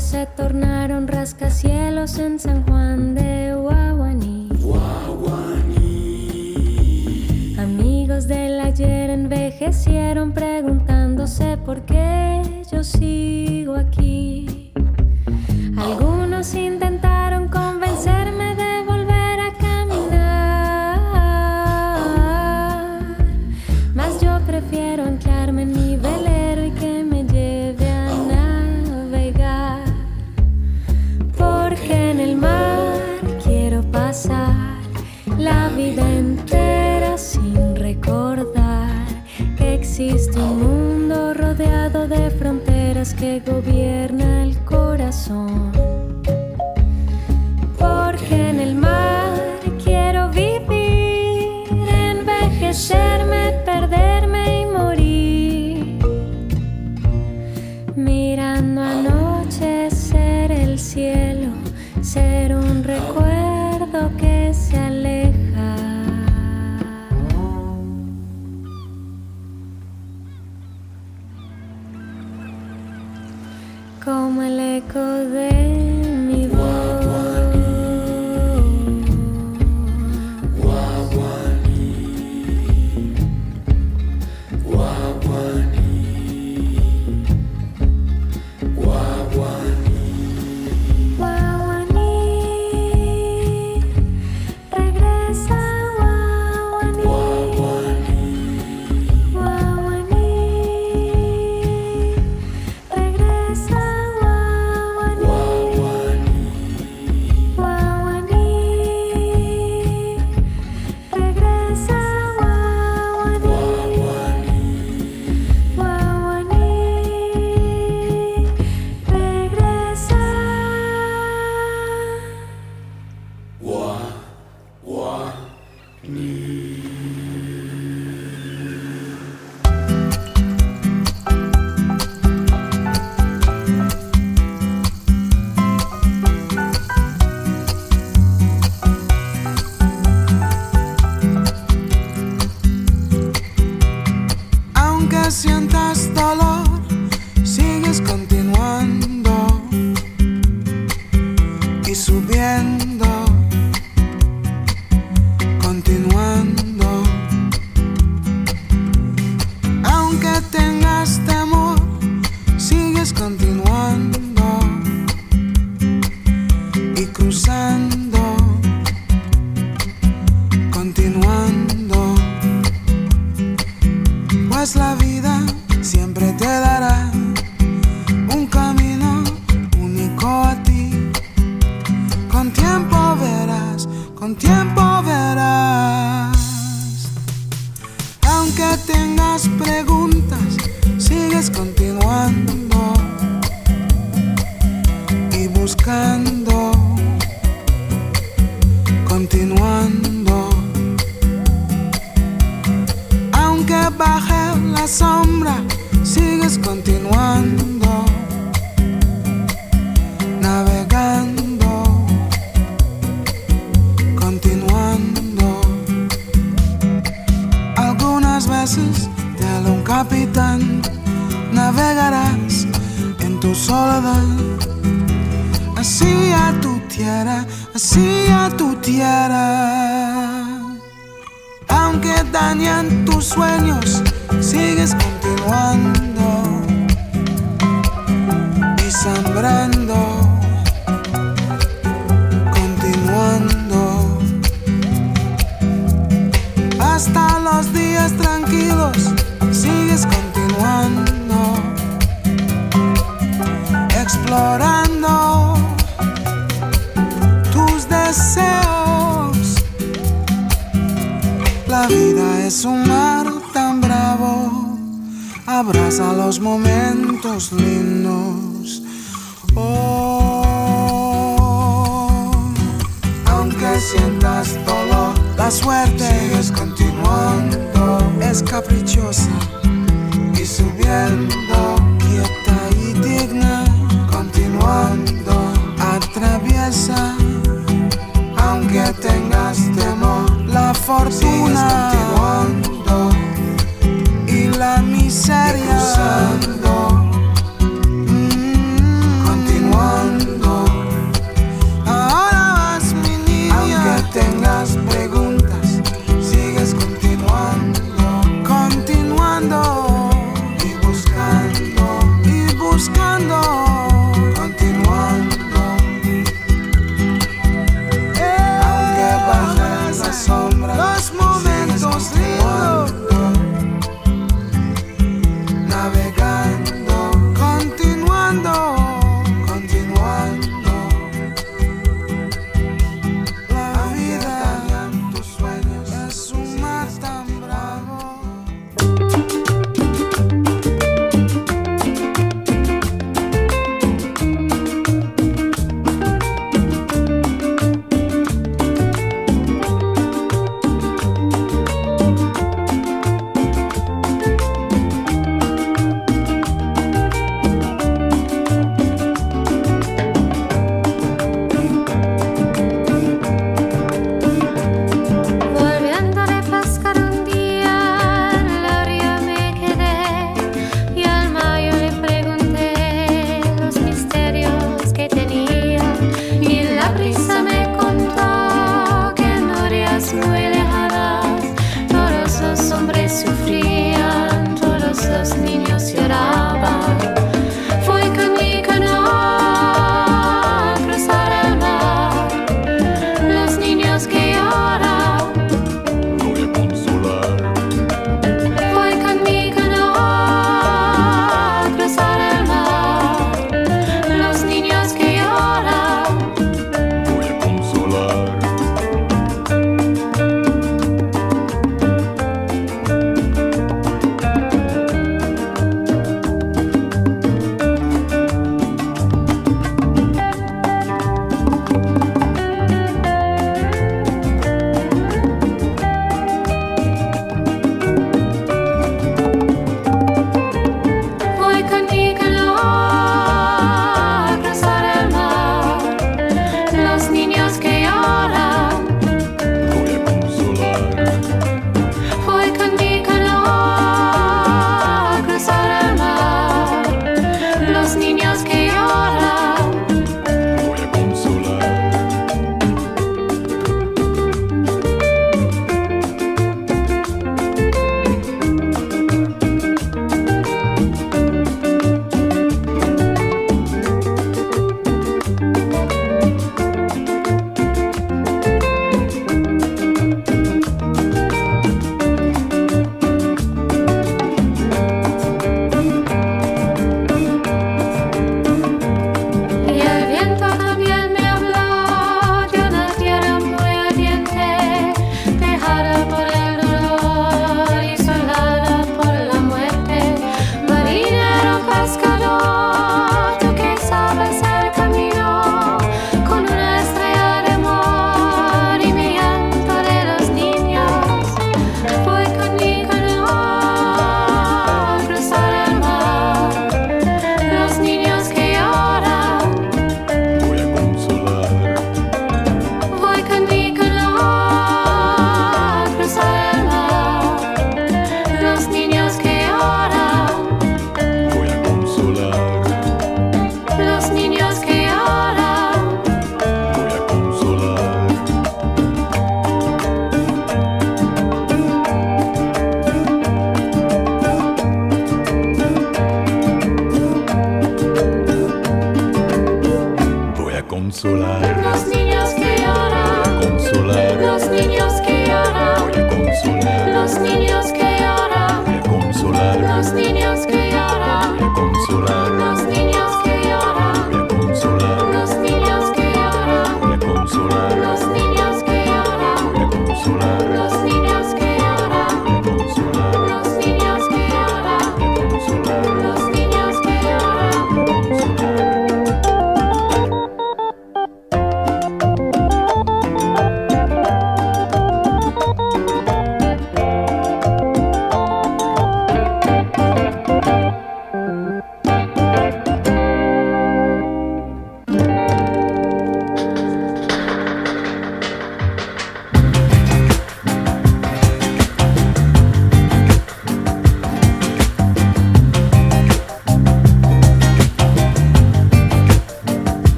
se tornaron rascacielos en San Juan de frases de algún capitán, navegarás en tu soledad. Así a tu tierra, así a tu tierra. Aunque dañan tus sueños, sigues continuando y sembrando. hasta los días tranquilos sigues continuando, explorando tus deseos. La vida es un mar tan bravo, abraza los momentos lindos. Oh, aunque sientas dolor la suerte sigues continuando, es caprichosa y subiendo, quieta y digna, continuando, atraviesa, aunque tengas temor, la fortuna. Continuando. Y la miseria. Y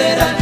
espacio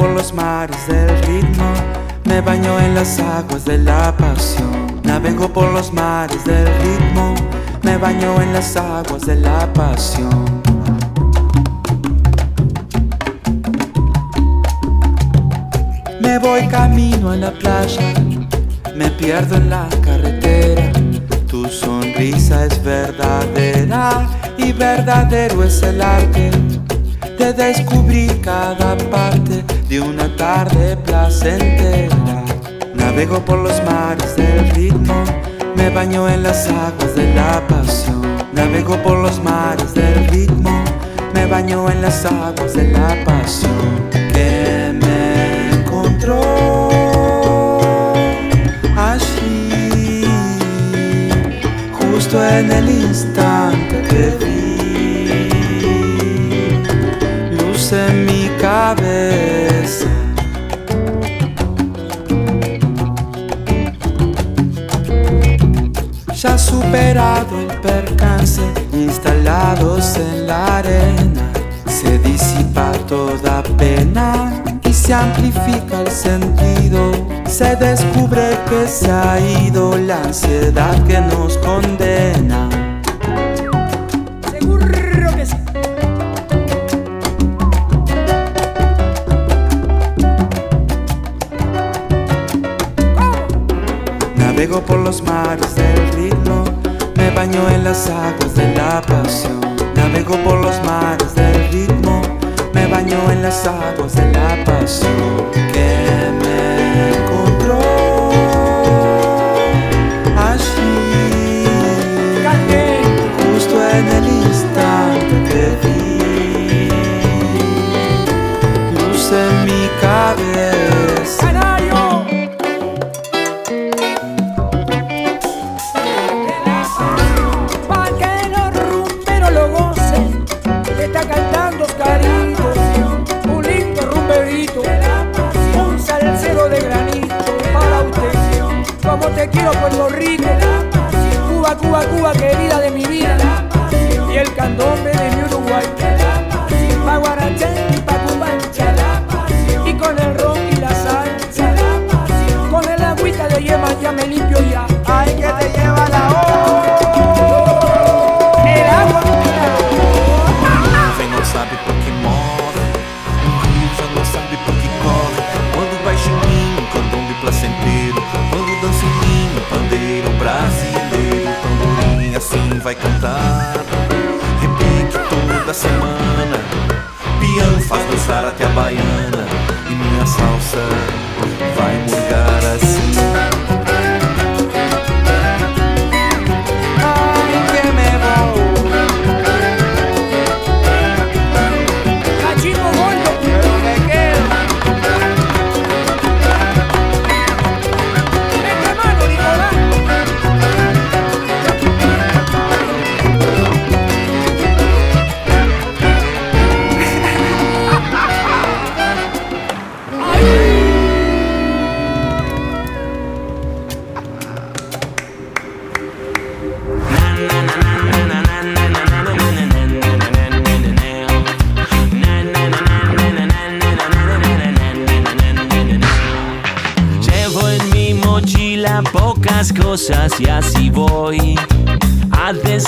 por los mares del ritmo, me baño en las aguas de la pasión. Navego por los mares del ritmo, me baño en las aguas de la pasión. Me voy camino a la playa, me pierdo en la carretera. Tu sonrisa es verdadera y verdadero es el arte de descubrir cada parte de una tarde placentera. Navego por los mares del ritmo, me baño en las aguas de la pasión. Navego por los mares del ritmo, me baño en las aguas de la pasión. Que me encontró allí, justo en el instante que vi luz en mi cabeza. El percance, instalados en la arena, se disipa toda pena y se amplifica el sentido. Se descubre que se ha ido la ansiedad que nos condena. Las aguas de la pasión. Navego por los mares del ritmo, me baño en las aguas de la pasión. Que me encontró allí, justo en el Puerto Rico, Cuba, Cuba, Cuba, querida toda semana. Pião faz dançar até a baiana. E minha salsa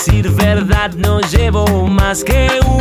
decir verdad no llevo más que una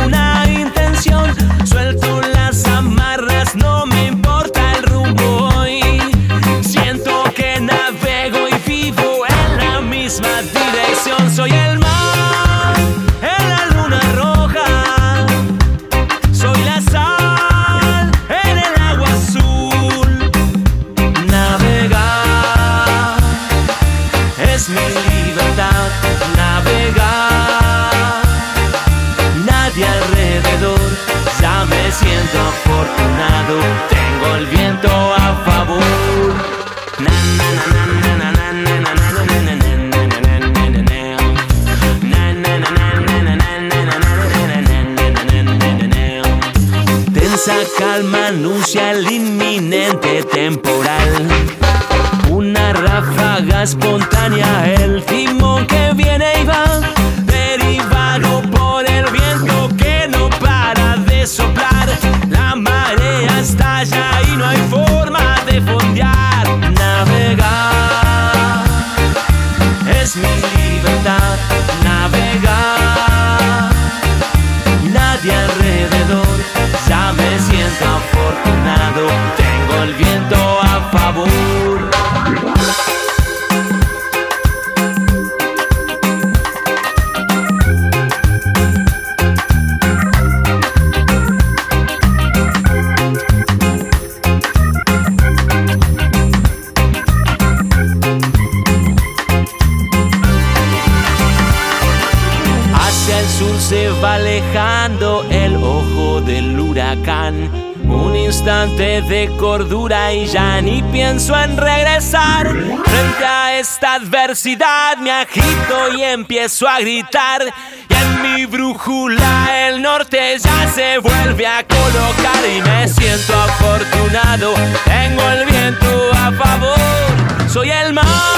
de cordura y ya ni pienso en regresar. Frente a esta adversidad me agito y empiezo a gritar. Y en mi brújula el norte ya se vuelve a colocar y me siento afortunado. Tengo el viento a favor, soy el mar.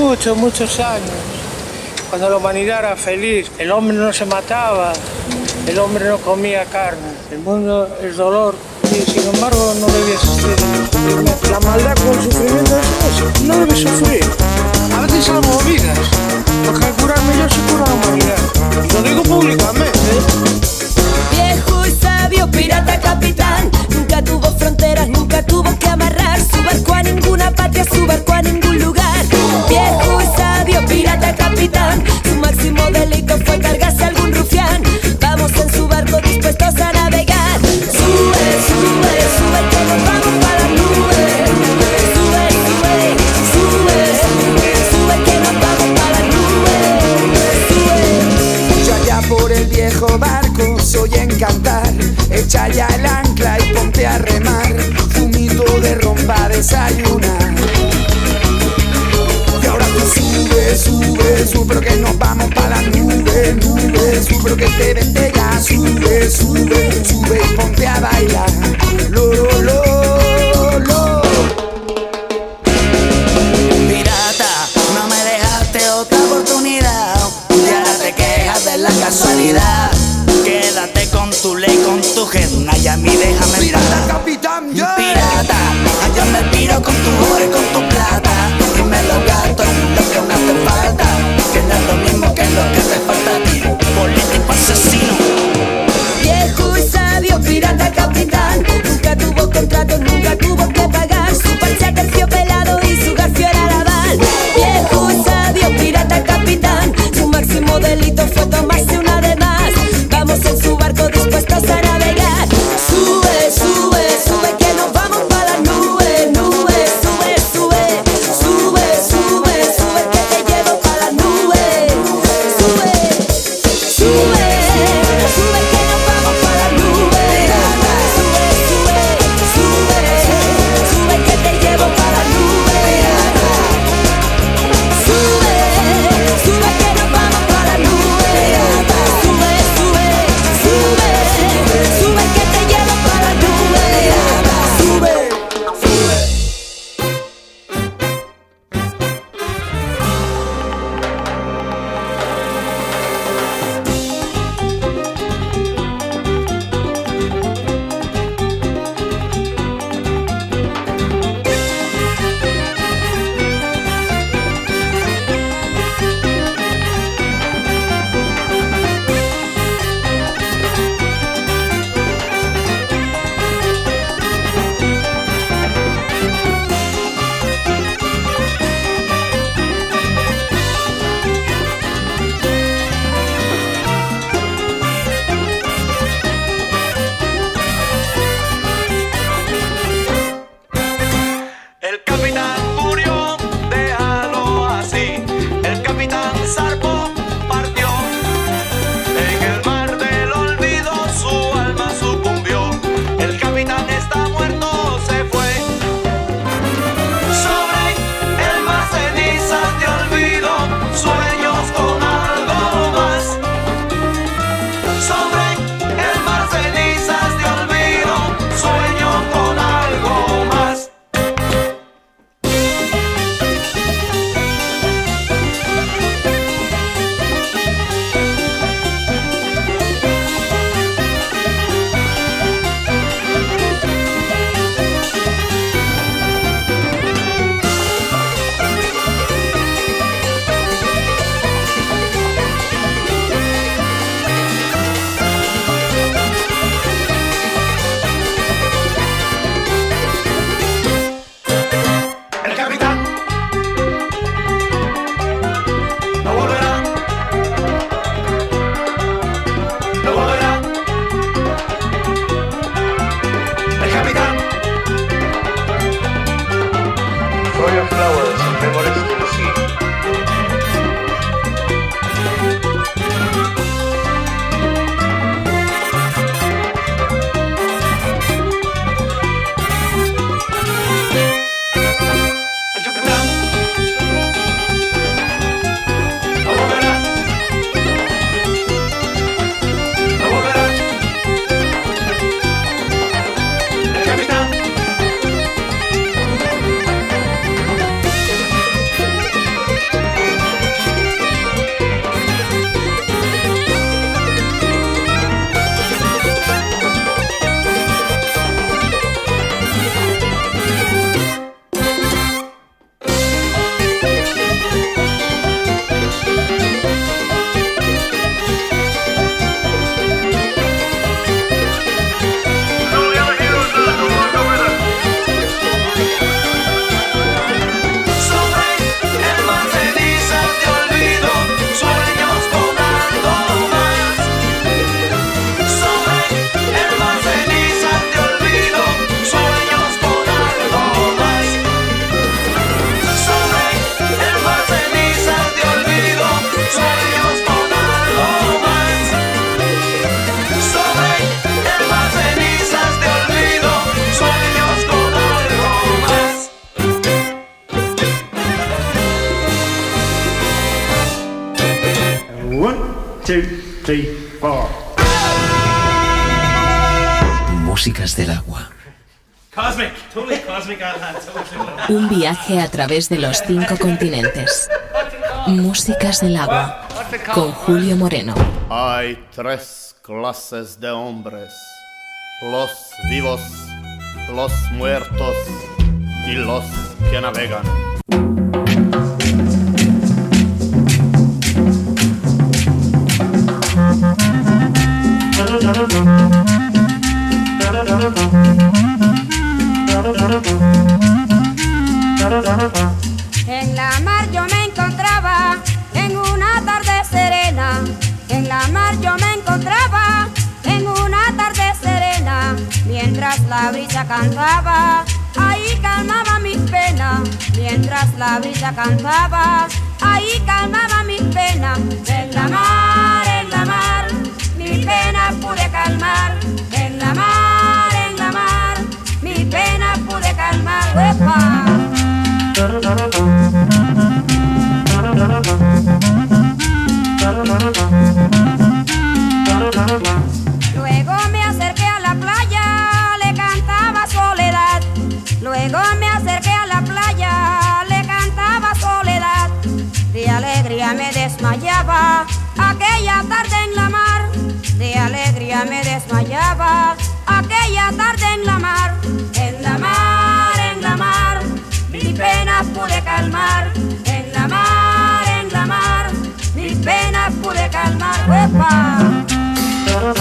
Muchos, muchos años, cuando la humanidad era feliz, el hombre no se mataba, el hombre no comía carne, el mundo es dolor y sin embargo no debía sufrimiento. La maldad con el sufrimiento es eso, no debe sufrir. A veces son movidas, porque al curarme yo se cura la humanidad. Y lo digo públicamente. Viejo y sabio, pirata capitán. Nunca tuvo fronteras, nunca tuvo que amarrar su barco a ninguna patria, su barco a ningún lugar. Viejo y sabio, pirata capitán. Su máximo delito fue cargarse algún rufián. Vamos en su barco dispuestos a navegar. Sube, sube, sube, que nos vamos para las nubes. Sube, sube, sube, sube, que nos vamos para las nubes. Sube. Allá por el viejo barco soy encantar Echa ya el ancla y ponte a remar Fumito de rompa desayunar sube, sube, sube Pero que nos vamos para la nube, nube Sube, pero que te vente ya Sube, sube, sube y ponte a bailar Lo, lo, lo, lo Pirata, no me dejaste otra oportunidad. Y ahora te quejas de la casualidad. Quédate con tu ley, con tu jeduna y a mí déjame Pirata, capitán, yeah. Pirata, yo me piro con tu con Un viaje a través de los cinco continentes. Músicas del agua. Con Julio Moreno. Hay tres clases de hombres. Los vivos, los muertos y los que navegan. En la mar yo me encontraba en una tarde serena. En la mar yo me encontraba en una tarde serena. Mientras la brisa cantaba, ahí calmaba mis penas. Mientras la brisa cantaba, ahí calmaba mis penas. En la mar, en la mar, mis penas pude calmar. En la mar, en la mar, mis penas pude calmar. ¡Uepa! Luego me acerqué a la playa, le cantaba soledad. Luego me acerqué a la playa, le cantaba soledad. De alegría me desmayaba aquella tarde en la mar. De alegría me desmayaba En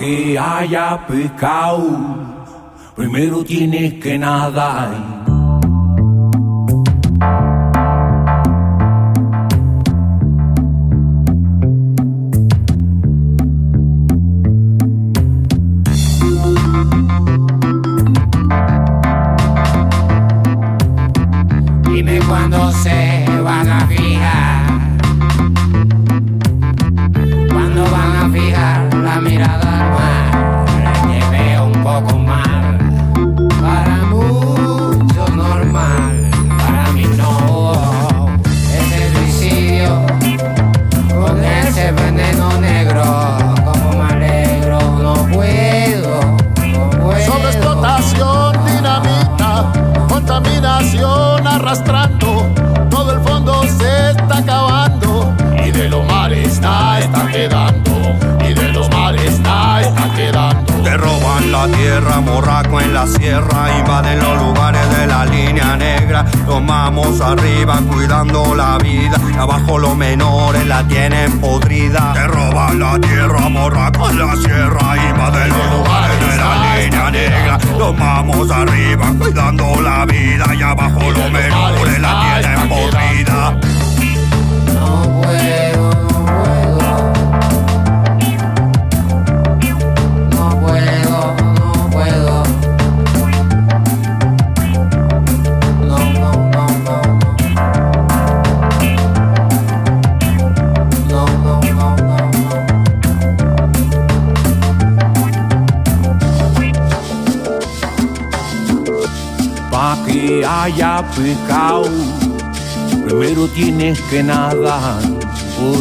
que haya pescado, primero tienes que nadar.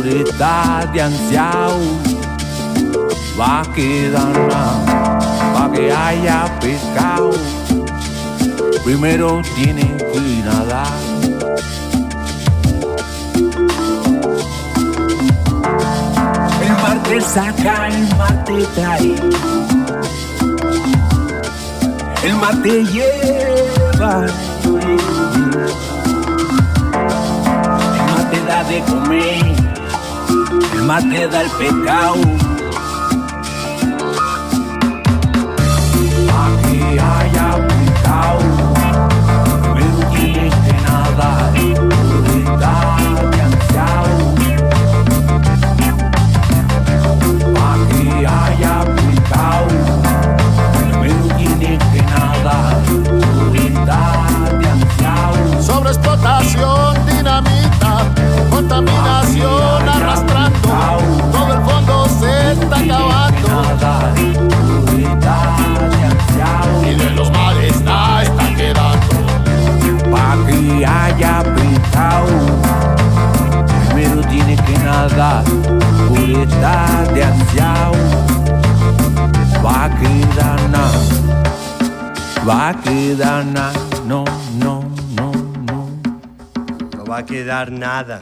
de idade ancião Vaquedana, pa' que haya pescado Primero tienen que nadar te saca, el mar te trae. El mar te lleva. El mar te da de comer más da el pecado. Aquí hay agüitao, pero tienes que nadar por estar cansado. Aquí hay agüitao, pero tienes que nadar por estar cansado. Sobre explotación, dinamita, contaminación. cidade asiau Va a quedar na, va a quedar na, no, no, no, no. No va a quedar nada.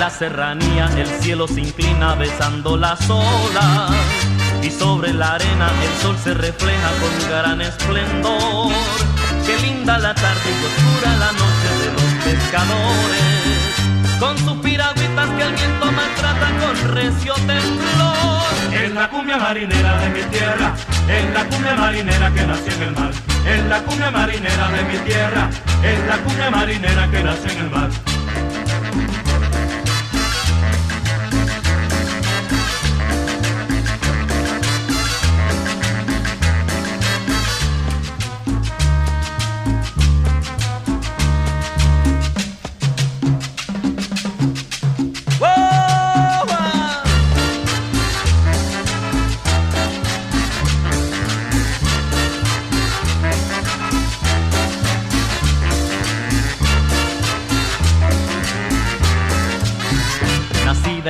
la serranía el cielo se inclina besando las olas y sobre la arena el sol se refleja con gran esplendor. Qué linda la tarde y oscura la noche de los pescadores, con sus piragüitas que el viento maltrata con recio temblor. Es la cumbia marinera de mi tierra, es la cumbia marinera que nació en el mar, es la cumbia marinera de mi tierra, es la cumbia marinera que nació en el mar.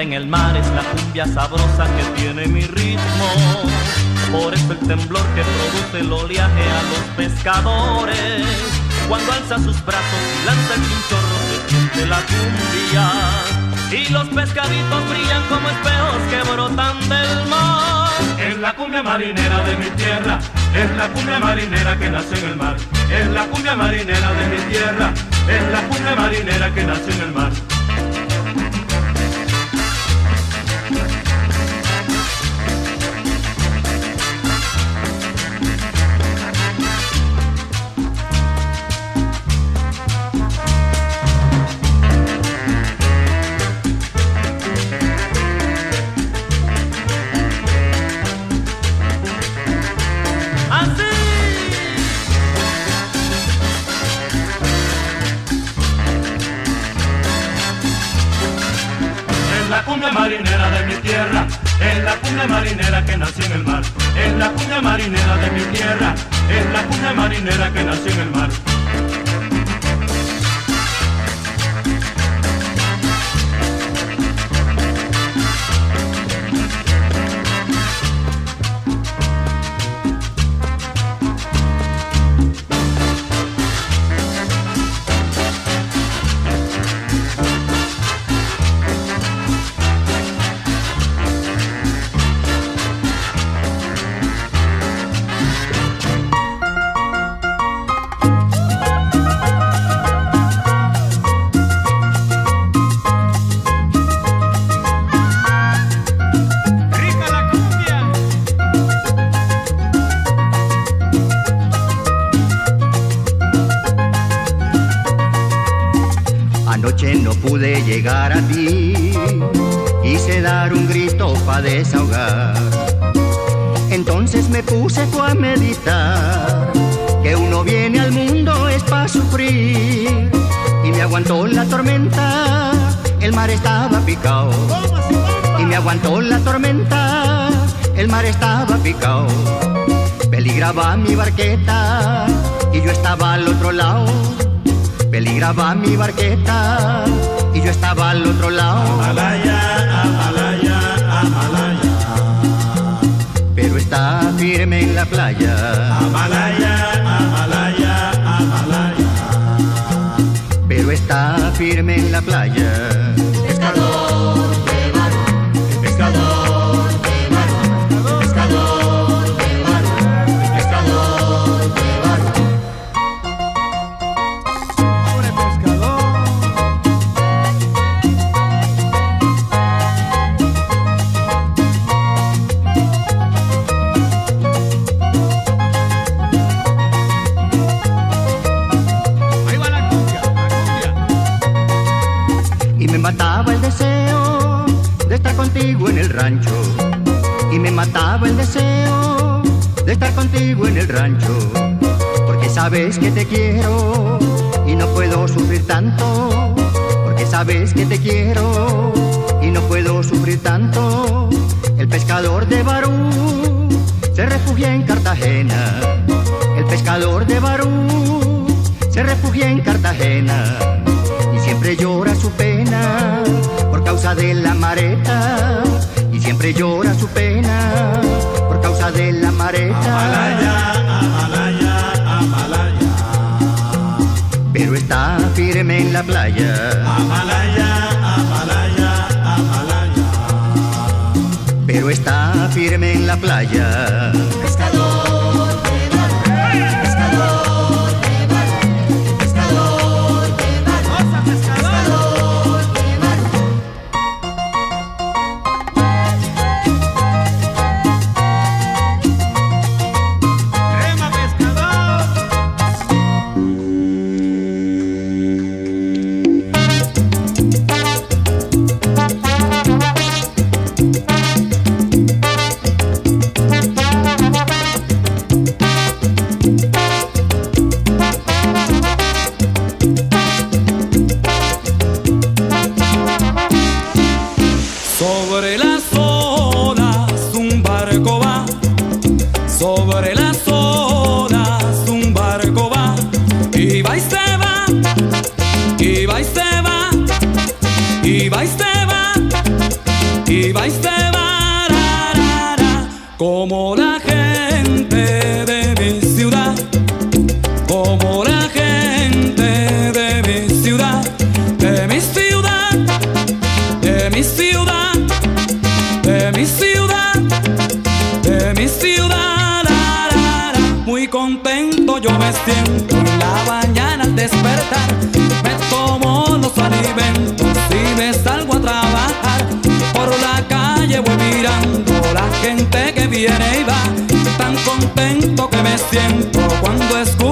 En el mar es la cumbia sabrosa que tiene mi ritmo. Por eso el temblor que produce el oleaje a los pescadores. Cuando alza sus brazos y lanza el chinchorro se siente la cumbia. Y los pescaditos brillan como espejos que brotan del mar. Es la cumbia marinera de mi tierra, es la cumbia marinera que nació en el mar. Es la cumbia marinera de mi tierra, es la cumbia marinera que nació en el mar. Peligraba mi barqueta y yo estaba al otro lado. Amalaya, Amalaya, Amalaya. Pero está firme en la playa. Amalaya, Amalaya, Amalaya. Pero está firme en la playa. El deseo de estar contigo en el rancho. Porque sabes que te quiero y no puedo sufrir tanto. Porque sabes que te quiero y no puedo sufrir tanto. El pescador de Barú se refugia en Cartagena. El pescador de Barú se refugia en Cartagena y siempre llora su pena por causa de la mareta siempre llora su pena por causa de la mareta Amalaya, Amalaya. pero está firme en la playa Amalaya, Amalaya, Amalaya. pero está firme en la playa va y se va, y va y se va, y va y se va, como la que me siento cuando escucho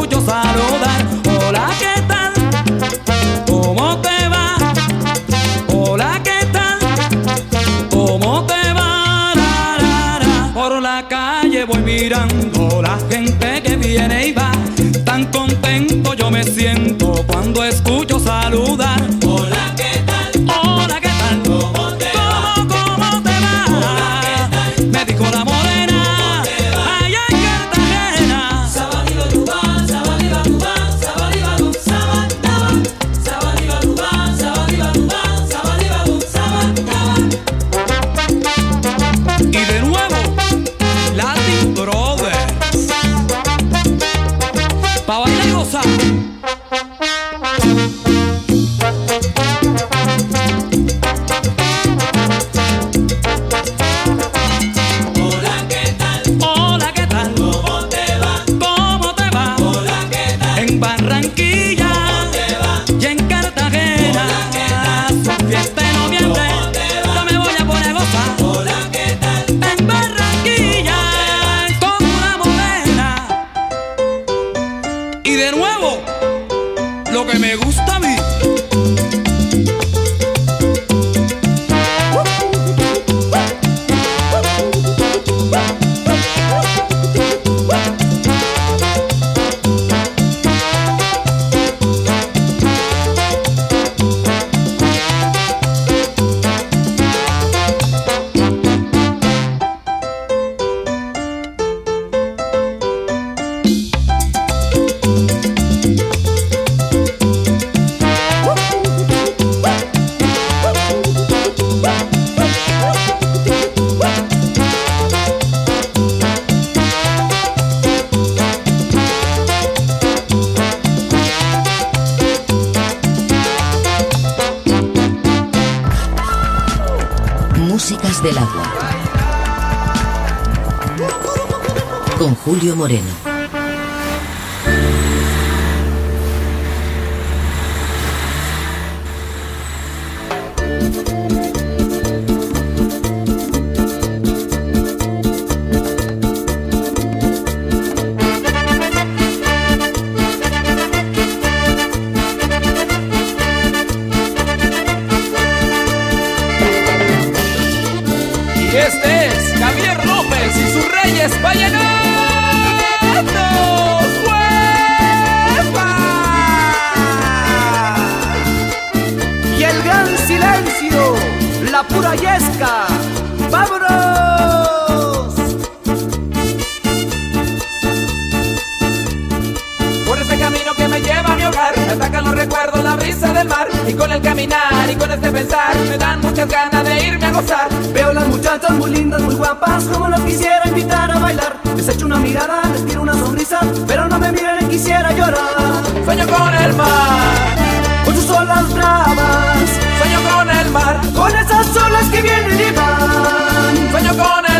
Me atacan los recuerdos, la brisa del mar. Y con el caminar y con este pensar Me dan muchas ganas de irme a gozar. Veo las muchachas muy lindas, muy guapas Como las quisiera invitar a bailar. Les echo una mirada, les tiro una sonrisa Pero no me miren, y quisiera llorar. Sueño con el mar Con sus olas bravas. Sueño con el mar. Con esas olas que vienen y van. Sueño con el mar.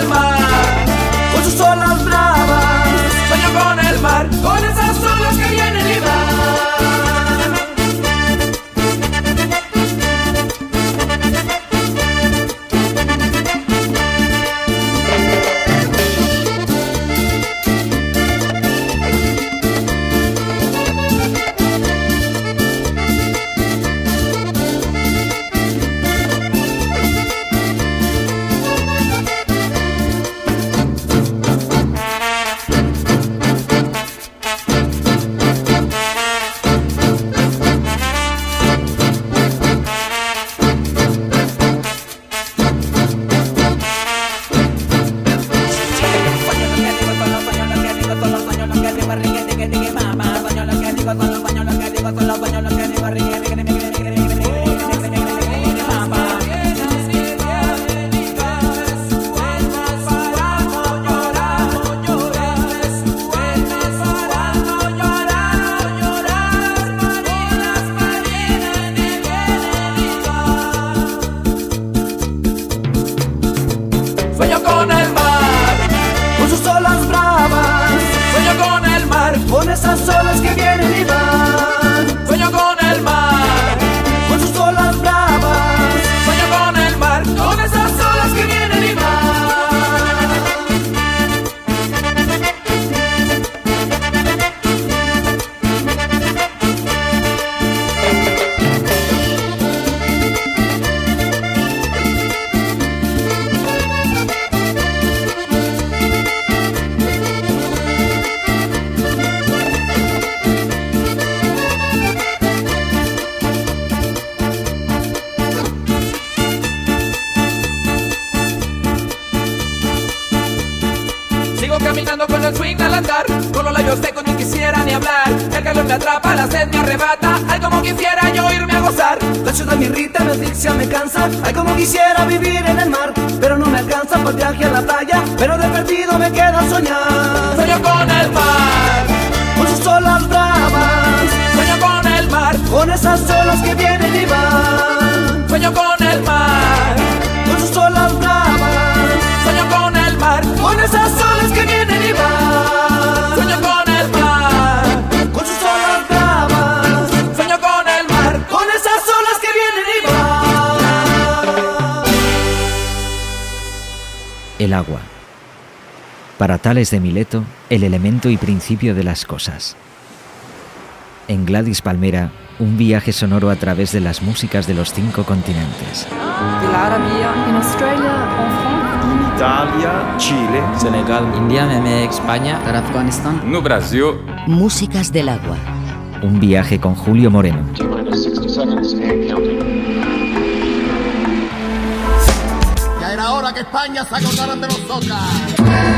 La ciudad me irrita, me asfixia, me cansa. Ay, como quisiera vivir en el mar Pero no me alcanza por viaje a la playa. Pero de perdido me quedo a soñar. Sueño con el mar Para Tales de Mileto, el elemento y principio de las cosas. En Gladys Palmera, un viaje sonoro a través de las músicas de los cinco continentes. En Australia, en France. Italia, Chile, Senegal, India, México, España, Afganistán. no Brasil. Músicas del agua. Un viaje con Julio Moreno. Ya era hora que España se acordara de nosotras.